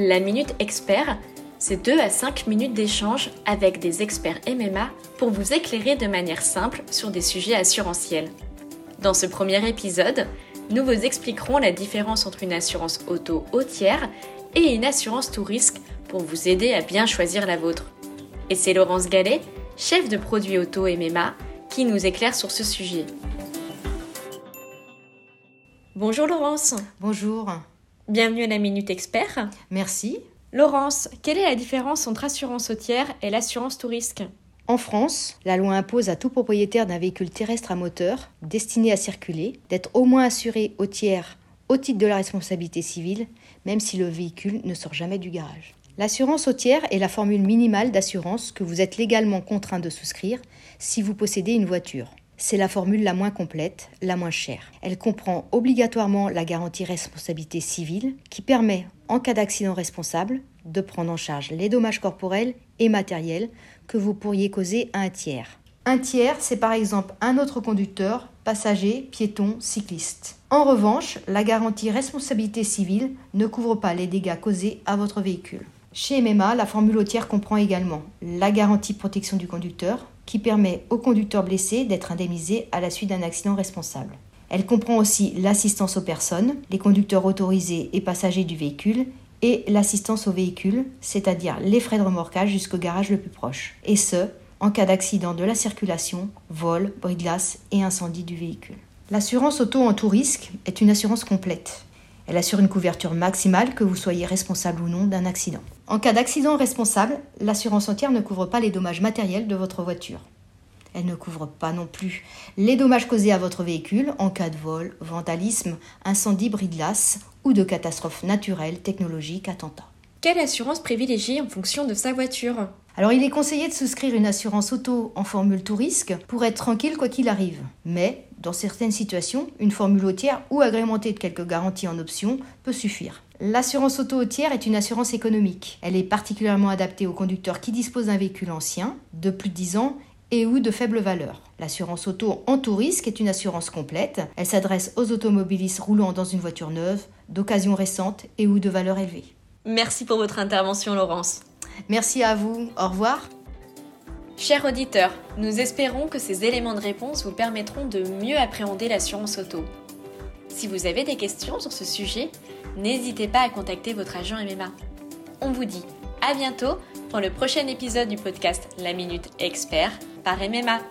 La Minute Expert, c'est 2 à 5 minutes d'échange avec des experts MMA pour vous éclairer de manière simple sur des sujets assurantiels. Dans ce premier épisode, nous vous expliquerons la différence entre une assurance auto au tiers et une assurance tout risque pour vous aider à bien choisir la vôtre. Et c'est Laurence Gallet, chef de produit auto MMA, qui nous éclaire sur ce sujet. Bonjour Laurence. Bonjour. Bienvenue à la Minute Expert. Merci. Laurence, quelle est la différence entre assurance tiers et l'assurance tout risque? En France, la loi impose à tout propriétaire d'un véhicule terrestre à moteur destiné à circuler d'être au moins assuré au tiers au titre de la responsabilité civile, même si le véhicule ne sort jamais du garage. L'assurance au tiers est la formule minimale d'assurance que vous êtes légalement contraint de souscrire si vous possédez une voiture. C'est la formule la moins complète, la moins chère. Elle comprend obligatoirement la garantie responsabilité civile qui permet, en cas d'accident responsable, de prendre en charge les dommages corporels et matériels que vous pourriez causer à un tiers. Un tiers, c'est par exemple un autre conducteur, passager, piéton, cycliste. En revanche, la garantie responsabilité civile ne couvre pas les dégâts causés à votre véhicule. Chez MMA, la formule au tiers comprend également la garantie protection du conducteur, qui permet au conducteur blessé d'être indemnisé à la suite d'un accident responsable. Elle comprend aussi l'assistance aux personnes, les conducteurs autorisés et passagers du véhicule, et l'assistance au véhicule, c'est-à-dire les frais de remorquage jusqu'au garage le plus proche. Et ce, en cas d'accident de la circulation, vol, bris glace et incendie du véhicule. L'assurance auto en tout risque est une assurance complète. Elle assure une couverture maximale que vous soyez responsable ou non d'un accident. En cas d'accident responsable, l'assurance entière ne couvre pas les dommages matériels de votre voiture. Elle ne couvre pas non plus les dommages causés à votre véhicule en cas de vol, vandalisme, incendie, bris de glace ou de catastrophe naturelle, technologique, attentat. Quelle assurance privilégier en fonction de sa voiture? Alors il est conseillé de souscrire une assurance auto en formule tout risque pour être tranquille quoi qu'il arrive. Mais dans certaines situations, une formule autière ou agrémentée de quelques garanties en option peut suffire. L'assurance auto tiers est une assurance économique. Elle est particulièrement adaptée aux conducteurs qui disposent d'un véhicule ancien, de plus de 10 ans et ou de faible valeur. L'assurance auto en tout risque est une assurance complète. Elle s'adresse aux automobilistes roulant dans une voiture neuve, d'occasion récente et ou de valeur élevée. Merci pour votre intervention Laurence. Merci à vous. Au revoir. Chers auditeurs, nous espérons que ces éléments de réponse vous permettront de mieux appréhender l'assurance auto. Si vous avez des questions sur ce sujet, n'hésitez pas à contacter votre agent MMA. On vous dit à bientôt pour le prochain épisode du podcast La Minute Expert par MMA.